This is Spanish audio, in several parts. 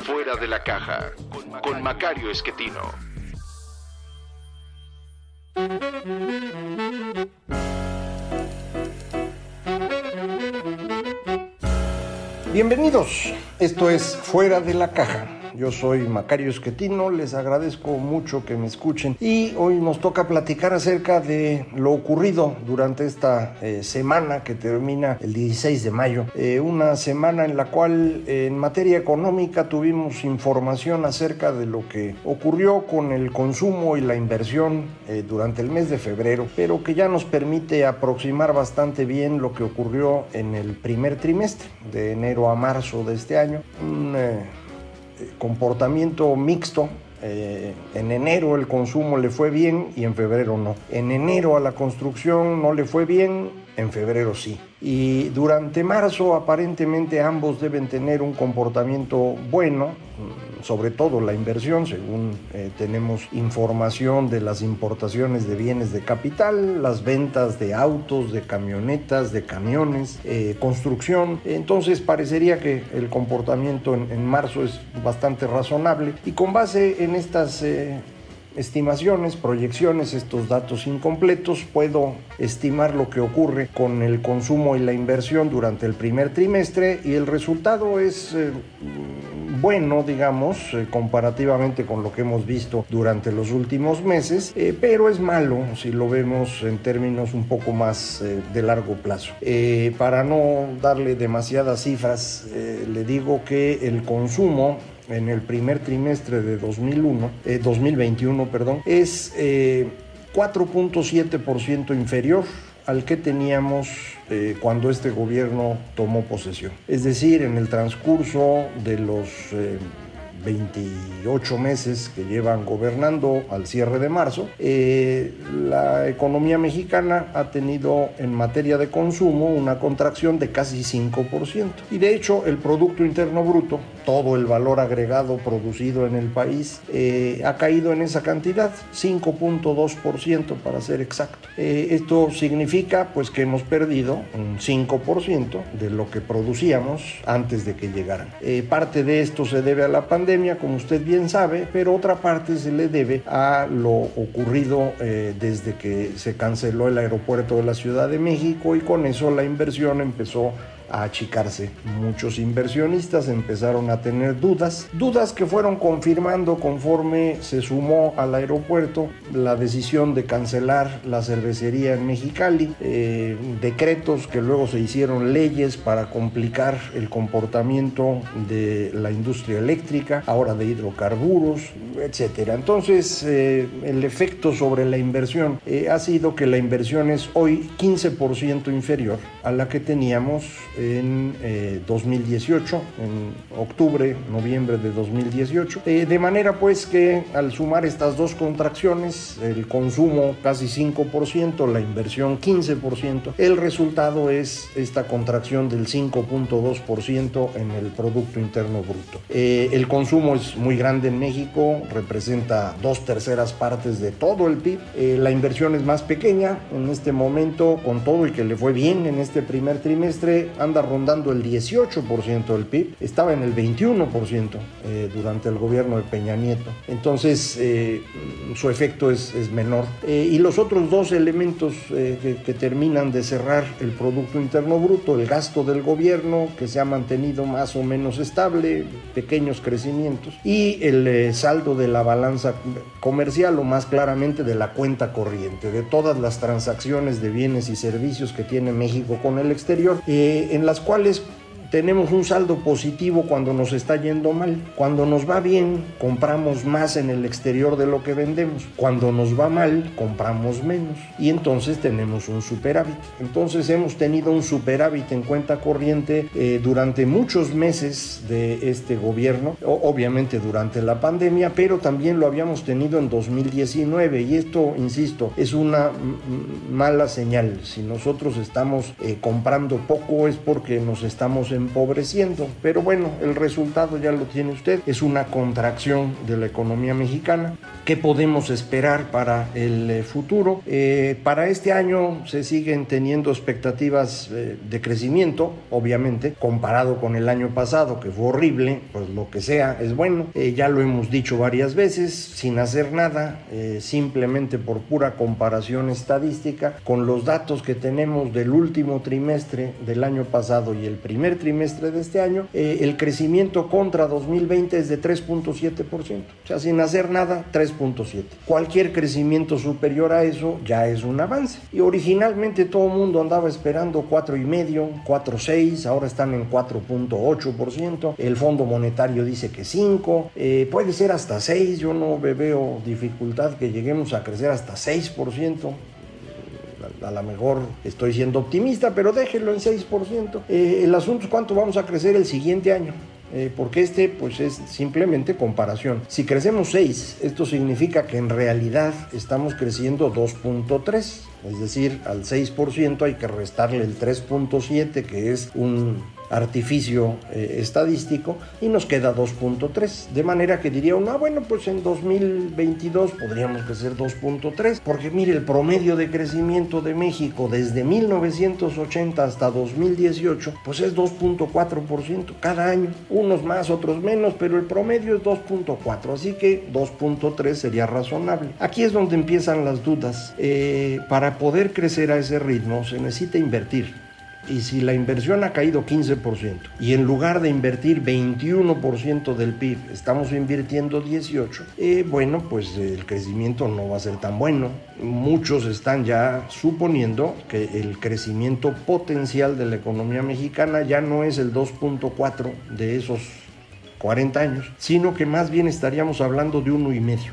Fuera de la Caja con Macario Esquetino. Bienvenidos, esto es Fuera de la Caja yo soy Macario Esquetino, les agradezco mucho que me escuchen y hoy nos toca platicar acerca de lo ocurrido durante esta eh, semana que termina el 16 de mayo, eh, una semana en la cual en materia económica tuvimos información acerca de lo que ocurrió con el consumo y la inversión eh, durante el mes de febrero, pero que ya nos permite aproximar bastante bien lo que ocurrió en el primer trimestre, de enero a marzo de este año. Un, comportamiento mixto. Eh, en enero el consumo le fue bien y en febrero no. En enero a la construcción no le fue bien, en febrero sí. Y durante marzo aparentemente ambos deben tener un comportamiento bueno, sobre todo la inversión, según eh, tenemos información de las importaciones de bienes de capital, las ventas de autos, de camionetas, de camiones, eh, construcción. Entonces parecería que el comportamiento en, marzo es bastante razonable y con base en estas... Eh, estimaciones, proyecciones, estos datos incompletos, puedo estimar lo que ocurre con el consumo y la inversión durante el primer trimestre y el resultado es bueno, digamos, eh, comparativamente con lo que hemos visto durante los últimos meses, eh, pero es malo si lo vemos en términos un poco más eh, de largo plazo. para no darle demasiadas cifras, le digo que el consumo en el primer trimestre de 2001, 2021 perdón, es 4.7% inferior al que teníamos eh, cuando este gobierno tomó posesión. Es decir, en el transcurso de los... Eh, 28 meses que llevan gobernando al cierre de marzo, eh, la economía mexicana ha tenido en materia de consumo una contracción de casi 5%. Y de hecho el Producto Interno Bruto, todo el valor agregado producido en el país, eh, ha caído en esa cantidad, 5.2% para ser exacto. Eh, esto significa pues que hemos perdido un 5% de lo que producíamos antes de que llegaran. parte de esto se debe a la pandemia como usted bien sabe, pero otra parte se le debe a lo ocurrido eh, desde que se canceló el aeropuerto de la Ciudad de México y con eso la inversión empezó a achicarse. Muchos inversionistas empezaron a tener dudas, dudas que fueron confirmando conforme se sumó al aeropuerto la decisión de cancelar la cervecería en Mexicali, eh, decretos que luego se hicieron leyes para complicar el comportamiento de la industria eléctrica, ahora de hidrocarburos, etcétera. Entonces, eh, el efecto sobre la inversión eh, ha sido que la inversión es hoy 15% inferior a la que teníamos en 2018, eh, en octubre, noviembre de 2018. Eh, de manera pues que al sumar estas dos contracciones, el consumo casi 5%, la inversión 15%, el resultado es esta contracción del 5.2% en el Producto Interno Bruto. Eh, el consumo es muy grande en México, representa dos terceras partes de todo el PIB. la inversión es más pequeña en este momento, con todo y que le fue bien en este primer trimestre, anda rondando el 18% del PIB, estaba en el 21% eh, durante el gobierno de Peña Nieto. Entonces, eh, su efecto es, menor. Eh, y los otros dos elementos que, que, terminan de cerrar el Producto Interno Bruto, el gasto del gobierno, que se ha mantenido más o menos estable, pequeños crecimientos, y el saldo de la balanza comercial, o más claramente de la cuenta corriente, de todas las transacciones de bienes y servicios que tiene México con el exterior en las cuales tenemos un saldo positivo cuando nos está yendo mal. Cuando nos va bien, compramos más en el exterior de lo que vendemos. Cuando nos va mal, compramos menos. Y entonces tenemos un superávit. Entonces hemos tenido un superávit en cuenta corriente eh, durante muchos meses de este gobierno, obviamente durante la pandemia, pero también lo habíamos tenido en 2019. Y esto, insisto, es una mala señal. Si nosotros estamos eh, comprando poco es porque nos estamos empobreciendo. Pero bueno, el resultado ya lo tiene usted. Es una contracción de la economía mexicana. ¿Qué podemos esperar para el eh, futuro? Eh, para este año se siguen teniendo expectativas de crecimiento, obviamente, comparado con el año pasado, que fue horrible, pues lo que sea es bueno. ya lo hemos dicho varias veces, sin hacer nada, simplemente por pura comparación estadística, con los datos que tenemos del último trimestre del año pasado y el primer trimestre de este año, eh, el crecimiento contra 2020 es de 3.7%. O sea, sin hacer nada, 3.7%. Cualquier crecimiento superior a eso ya es un avance. Y originalmente todo el mundo andaba esperando 4,5%, 4,6%, ahora están en 4.8%. El Fondo Monetario dice que 5%, eh, puede ser hasta 6%. Yo no veo dificultad que lleguemos a crecer hasta 6% a lo mejor estoy siendo optimista, pero déjenlo en 6%. Eh, el asunto es cuánto vamos a crecer el siguiente año. Eh, porque este pues es simplemente comparación. Si crecemos 6, esto significa que en realidad estamos creciendo 2.3, es decir, al 6% hay que restarle el 3.7 que es un artificio eh, estadístico y nos queda 2.3. De manera que diría uno, ah, bueno, pues en 2022 podríamos crecer 2.3, porque mire, el promedio de crecimiento de México desde 1980 hasta 2018, pues es 2.4% cada año, unos más, otros menos, pero el promedio es 2.4, así que 2.3 sería razonable. Aquí es donde empiezan las dudas. Eh, para poder crecer a ese ritmo se necesita invertir y si la inversión ha caído 15% y en lugar de invertir 21% del PIB estamos invirtiendo 18%, eh, bueno, pues el crecimiento no va a ser tan bueno. Muchos están ya suponiendo que el crecimiento potencial de la economía mexicana ya no es el 2.4 de esos 40 años, sino que más bien estaríamos hablando de uno y medio.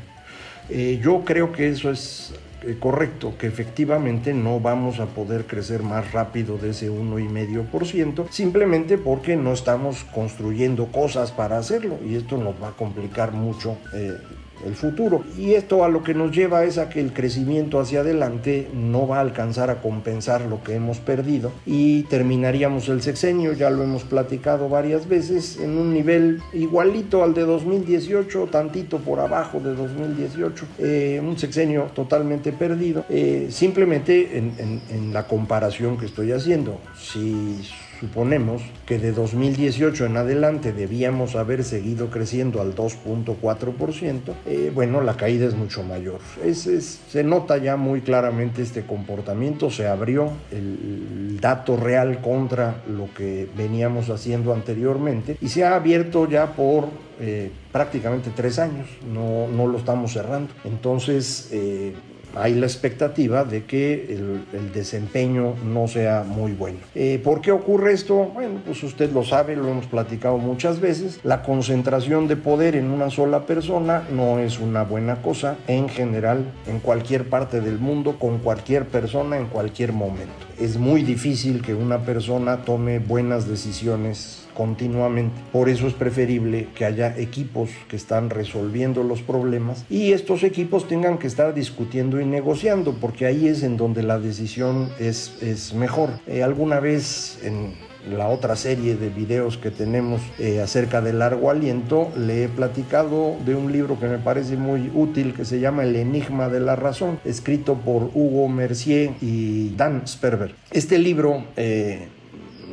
Eh, yo creo que eso es eh, correcto, que efectivamente no vamos a poder crecer más rápido de ese 1,5%, simplemente porque no estamos construyendo cosas para hacerlo y esto nos va a complicar mucho eh, el futuro. Y esto a lo que nos lleva es a que el crecimiento hacia adelante no va a alcanzar a compensar lo que hemos perdido y terminaríamos el sexenio, ya lo hemos platicado varias veces, en un nivel igualito al de 2018, tantito por abajo de 2018, eh, un sexenio totalmente perdido, eh, simplemente en, en la comparación que estoy haciendo. Si Suponemos que de 2018 en adelante debíamos haber seguido creciendo al 2.4%, eh, bueno, la caída es mucho mayor. se nota ya muy claramente este comportamiento, se abrió el dato real contra lo que veníamos haciendo anteriormente y se ha abierto ya por eh, prácticamente tres años, no, no, lo estamos cerrando. Entonces, eh, hay la expectativa de que el, desempeño no sea muy bueno. Eh, ¿Por qué ocurre esto? Bueno, pues usted lo sabe, lo hemos platicado muchas veces. La concentración de poder en una sola persona no es una buena cosa en general, en cualquier parte del mundo, con cualquier persona, en cualquier momento. Es muy difícil que una persona tome buenas decisiones continuamente. Por eso es preferible que haya equipos que están resolviendo los problemas y estos equipos tengan que estar discutiendo y negociando, porque ahí es en donde la decisión es, es mejor. Eh, alguna vez en la otra serie de videos que tenemos eh, acerca del largo aliento, le he platicado de un libro que me parece muy útil que se llama El Enigma de la Razón, escrito por Hugo Mercier y Dan Sperber. Este libro eh,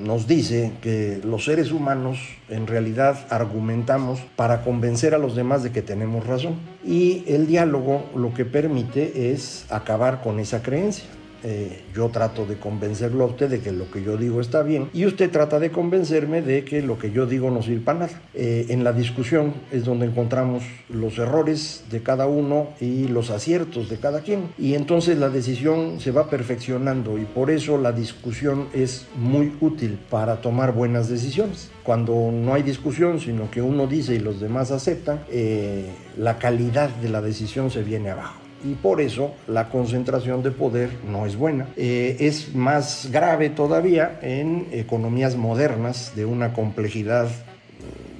nos dice que los seres humanos en realidad argumentamos para convencer a los demás de que tenemos razón. Y el diálogo lo que permite es acabar con esa creencia. Eh, yo trato de convencerlo a usted de que lo que yo digo está bien y usted trata de convencerme de que lo que yo digo no sirve para nada. Eh, en la discusión es donde encontramos los errores de cada uno y los aciertos de cada quien y entonces la decisión se va perfeccionando y por eso la discusión es muy útil para tomar buenas decisiones. Cuando no hay discusión, sino que uno dice y los demás aceptan, eh, la calidad de la decisión se viene abajo y por eso la concentración de poder no es buena. Eh, es más grave todavía en economías modernas de una complejidad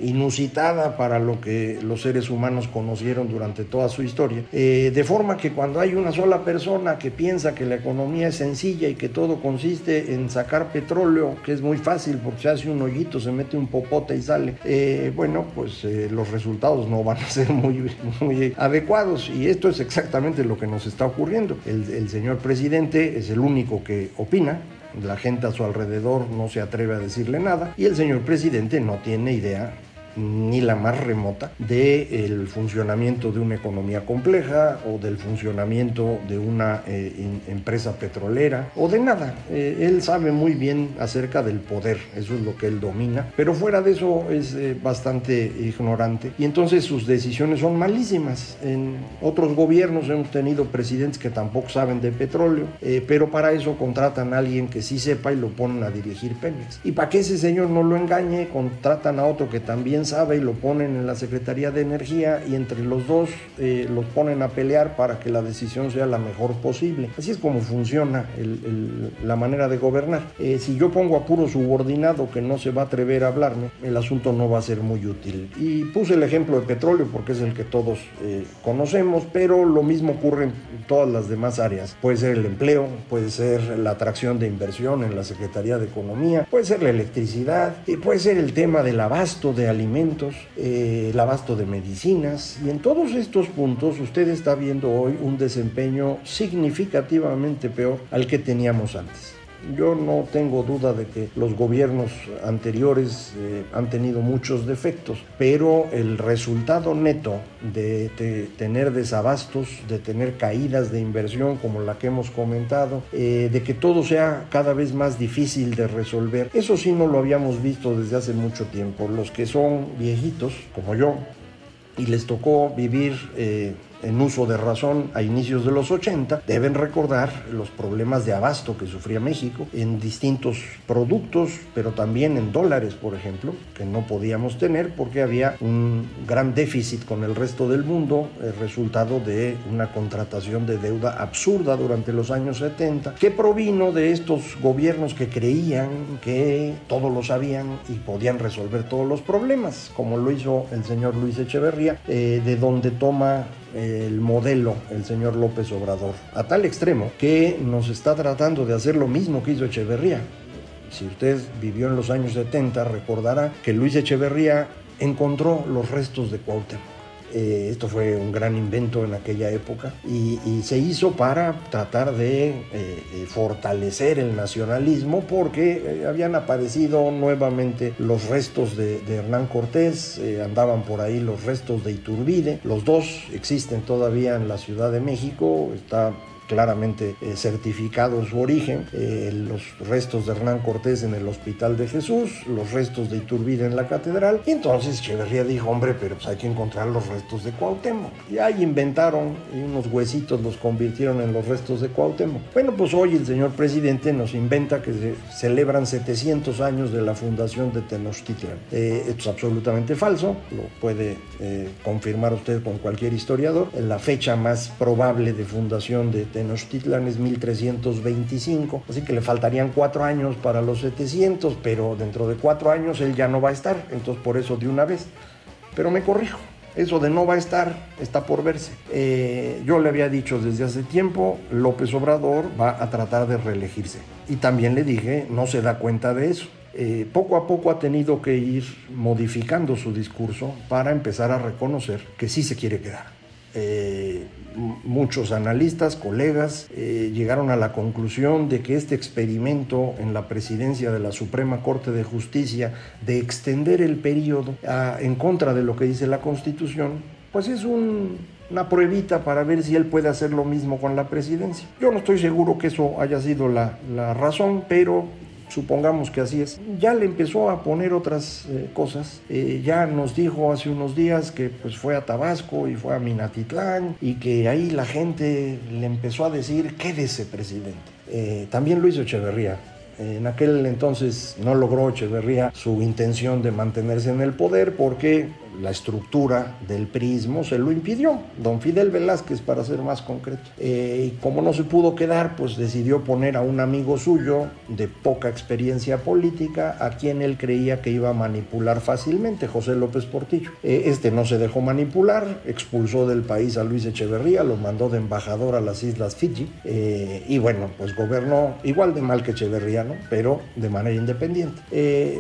inusitada para lo que los seres humanos conocieron durante toda su historia. Eh, de forma que cuando hay una sola persona que piensa que la economía es sencilla y que todo consiste en sacar petróleo, que es muy fácil porque se hace un hoyito, se mete un popote y sale, eh, bueno, pues eh, los resultados no van a ser muy, muy adecuados y esto es exactamente lo que nos está ocurriendo. El, el señor presidente es el único que opina, la gente a su alrededor no se atreve a decirle nada y el señor presidente no tiene idea ni la más remota del funcionamiento de una economía compleja o del funcionamiento de una eh, empresa petrolera o de nada. Eh, él sabe muy bien acerca del poder, eso es lo que él domina, pero fuera de eso es eh, bastante ignorante y entonces sus decisiones son malísimas. En otros gobiernos hemos tenido presidentes que tampoco saben de petróleo, pero para eso contratan a alguien que sí sepa y lo ponen a dirigir Pemex. Y para que ese señor no lo engañe, contratan a otro que también sabe y lo ponen en la Secretaría de Energía y entre los dos eh, los ponen a pelear para que la decisión sea la mejor posible. Así es como funciona la manera de gobernar. Eh, si yo pongo a puro subordinado que no se va a atrever a hablarme, el asunto no va a ser muy útil. Y puse el ejemplo de petróleo porque es el que todos eh, conocemos, pero lo mismo ocurre en todas las demás áreas. Puede ser el empleo, puede ser la atracción de inversión en la Secretaría de Economía, puede ser la electricidad, puede ser el tema del abasto de alimentos eh, el abasto de medicinas y en todos estos puntos usted está viendo hoy un desempeño significativamente peor al que teníamos antes. Yo no tengo duda de que los gobiernos anteriores eh, han tenido muchos defectos, pero el resultado neto de, tener desabastos, de tener caídas de inversión como la que hemos comentado, eh, de que todo sea cada vez más difícil de resolver, eso sí no lo habíamos visto desde hace mucho tiempo. Los que son viejitos, como yo, y les tocó vivir eh, en uso de razón a inicios de los 80, deben recordar los problemas de abasto que sufría México en distintos productos, pero también en dólares, por ejemplo, que no podíamos tener porque había un gran déficit con el resto del mundo, el resultado de una contratación de deuda absurda durante los años 70, que provino de estos gobiernos que creían que todo lo sabían y podían resolver todos los problemas, como lo hizo el señor Luis Echeverría, eh, de donde toma el modelo el señor López Obrador, a tal extremo que nos está tratando de hacer lo mismo que hizo Echeverría. Si usted vivió en los años 70, recordará que Luis Echeverría encontró los restos de Cuauhtémoc eh, esto fue un gran invento en aquella época y, se hizo para tratar de eh, eh, fortalecer el nacionalismo porque habían aparecido nuevamente los restos de, de Hernán Cortés, andaban por ahí los restos de Iturbide, los dos existen todavía en la Ciudad de México, está claramente eh, certificado su origen, eh, los restos de Hernán Cortés en el Hospital de Jesús, los restos de Iturbide en la catedral, y entonces Echeverría dijo, hombre, pero pues hay que encontrar los restos de Cuauhtémoc. Y ahí inventaron y unos huesitos los convirtieron en los restos de Cuauhtémoc. Bueno, pues hoy el señor presidente nos inventa que se celebran 700 años de la fundación de Tenochtitlan. Eh, esto es absolutamente falso, lo puede confirmar usted con cualquier historiador. La fecha más probable de fundación de Tenochtitlan es 1325, así que le faltarían cuatro años para los 700, pero dentro de cuatro años él ya no va a estar, entonces por eso de una vez. Pero me corrijo, eso de no va a estar está por verse. Eh, yo le había dicho desde hace tiempo, López Obrador va a tratar de reelegirse. Y también le dije, no se da cuenta de eso. Eh, poco a poco ha tenido que ir modificando su discurso para empezar a reconocer que sí se quiere quedar. Eh, muchos analistas, colegas, eh, llegaron a la conclusión de que este experimento en la presidencia de la Suprema Corte de Justicia de extender el periodo en contra de lo que dice la Constitución, pues es un una pruebita para ver si él puede hacer lo mismo con la presidencia. Yo no estoy seguro que eso haya sido la, la razón, pero supongamos que así es. Ya le empezó a poner otras eh, cosas. Eh, ya nos dijo hace unos días que pues fue a Tabasco y fue a Minatitlán y que ahí la gente le empezó a decir quédese presidente. Eh, también hizo Echeverría. En aquel entonces no logró Echeverría su intención de mantenerse en el poder porque la estructura del prismo se lo impidió, don Fidel Velázquez para ser más concreto. Eh, y como no se pudo quedar, pues decidió poner a un amigo suyo de poca experiencia política a quien él creía que iba a manipular fácilmente, José López Portillo. Eh, este no se dejó manipular, expulsó del país a Luis Echeverría, lo mandó de embajador a las Islas Fiji eh, y bueno, pues gobernó igual de mal que Echeverría, ¿no? pero de manera independiente.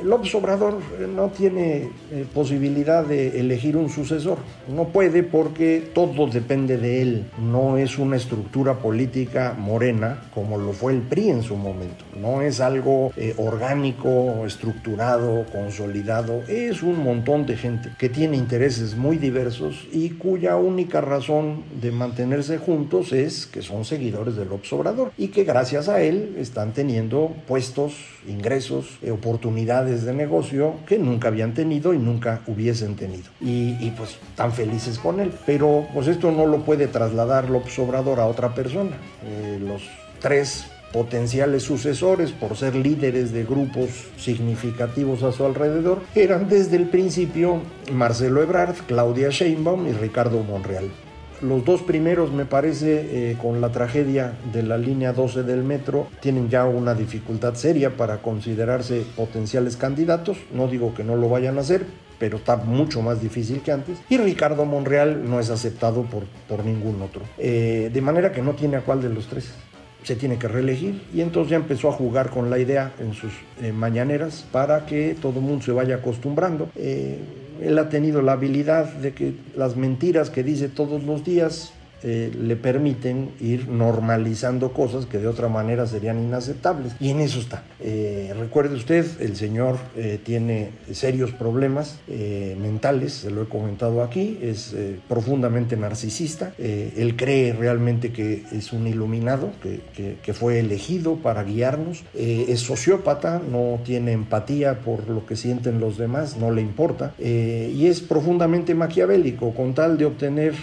López Obrador no tiene posibilidad de elegir un sucesor. No puede porque todo depende de él. No es una estructura política morena como lo fue el PRI en su momento. No es algo eh, orgánico, estructurado, consolidado. Es un montón de gente que tiene intereses muy diversos y cuya única razón de mantenerse juntos es que son seguidores del Obrador y que gracias a él están teniendo puestos, ingresos, oportunidades de negocio que nunca habían tenido y nunca hubiesen tenido y, pues tan felices con él. Pero pues esto no lo puede trasladar López Obrador a otra persona. Eh, los tres potenciales sucesores por ser líderes de grupos significativos a su alrededor eran desde el principio Marcelo Ebrard, Claudia Sheinbaum y Ricardo Monreal. Los dos primeros, me parece, eh, con la tragedia de la línea 12 del metro, tienen ya una dificultad seria para considerarse potenciales candidatos. No digo que no lo vayan a hacer, pero está mucho más difícil que antes. Y Ricardo Monreal no es aceptado por, por ningún otro. Eh, de manera que no tiene a cuál de los tres se tiene que reelegir y entonces ya empezó a jugar con la idea en sus eh, mañaneras para que todo el mundo se vaya acostumbrando. Eh, él ha tenido la habilidad de que las mentiras que dice todos los días eh, le permiten ir normalizando cosas que de otra manera serían inaceptables. Y en eso está. Eh, recuerde usted, el señor eh, tiene serios problemas mentales, se lo he comentado aquí, es profundamente narcisista, él cree realmente que es un iluminado, que, que fue elegido para guiarnos, es sociópata, no tiene empatía por lo que sienten los demás, no le importa, y es profundamente maquiavélico, con tal de obtener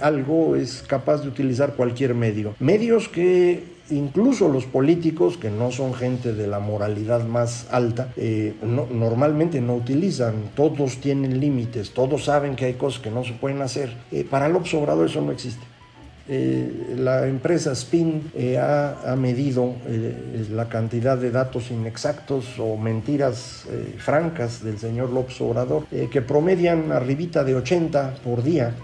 algo es capaz de utilizar cualquier medio. Medios que incluso los políticos, que no son gente de la moralidad más alta, eh, normalmente no utilizan. Todos tienen límites, todos saben que hay cosas que no se pueden hacer. Eh, para López Obrador eso no existe. Eh, la empresa Spin ha, medido la cantidad de datos inexactos o mentiras francas del señor López Obrador, que promedian arribita de 80 por día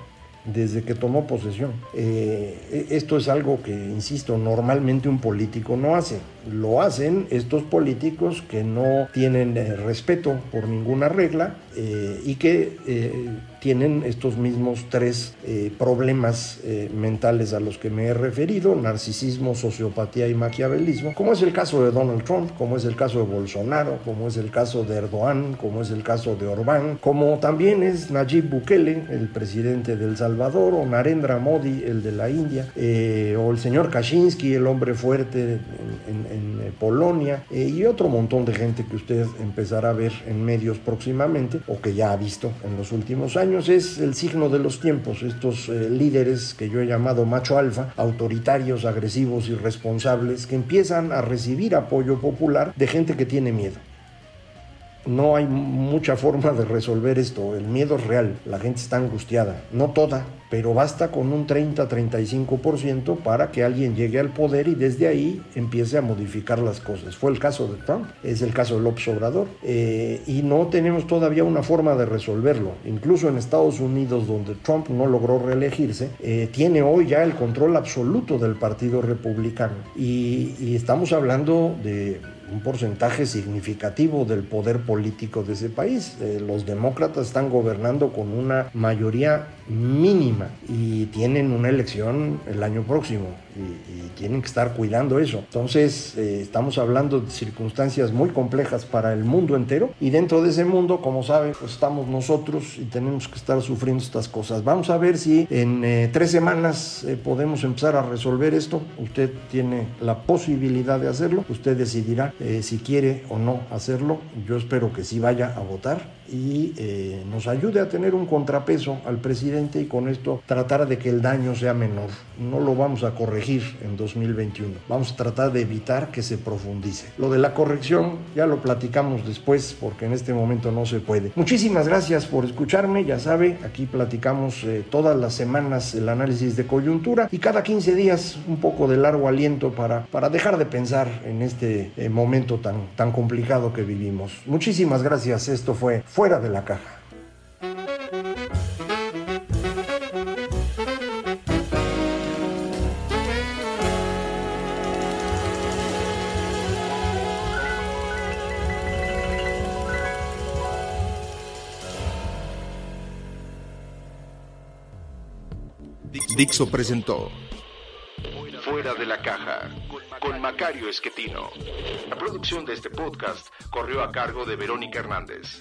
desde que tomó posesión. Eh, esto es algo que, insisto, normalmente un político no hace. Lo hacen estos políticos que no tienen eh, respeto por ninguna regla eh, y que tienen estos mismos tres eh, problemas eh, mentales a los que me he referido, narcisismo, sociopatía y maquiavelismo, como es el caso de Donald Trump, como es el caso de Bolsonaro, como es el caso de Erdogan, como es el caso de Orbán, como también es Nayib Bukele, el presidente de El Salvador, o Narendra Modi, el de la India, eh, o el señor Kaczynski, el hombre fuerte en, Polonia, y otro montón de gente que usted empezará a ver en medios próximamente, o que ya ha visto en los últimos años es el signo de los tiempos, estos eh, líderes que yo he llamado macho alfa, autoritarios, agresivos, irresponsables, que empiezan a recibir apoyo popular de gente que tiene miedo. No hay mucha forma de resolver esto, el miedo es real, la gente está angustiada, no toda, pero basta con un 30-35% para que alguien llegue al poder y desde ahí empiece a modificar las cosas. Fue el caso de Trump, es el caso de López Obrador, eh, y no tenemos todavía una forma de resolverlo. Incluso en Estados Unidos, donde Trump no logró reelegirse, eh, tiene hoy ya el control absoluto del Partido Republicano. y estamos hablando de un porcentaje significativo del poder político de ese país. Eh, los demócratas están gobernando con una mayoría mínima y tienen una elección el año próximo y, tienen que estar cuidando eso. Entonces eh, estamos hablando de circunstancias muy complejas para el mundo entero y dentro de ese mundo, como sabe, pues estamos nosotros y tenemos que estar sufriendo estas cosas. Vamos a ver si en eh, tres semanas eh, podemos empezar a resolver esto. Usted tiene la posibilidad de hacerlo. Usted decidirá si quiere o no hacerlo. Yo espero que sí vaya a votar y eh, nos ayude a tener un contrapeso al presidente y con esto tratar de que el daño sea menor. No lo vamos a corregir en 2021, vamos a tratar de evitar que se profundice. Lo de la corrección ya lo platicamos después porque en este momento no se puede. Muchísimas gracias por escucharme, ya sabe, aquí platicamos eh, todas las semanas el análisis de coyuntura y cada 15 días un poco de largo aliento para, para dejar de pensar en este eh, momento tan, tan complicado que vivimos. Muchísimas gracias, esto fue fuera de la caja. Dixo presentó Fuera de la caja con Macario Esquetino. La producción de este podcast corrió a cargo de Verónica Hernández.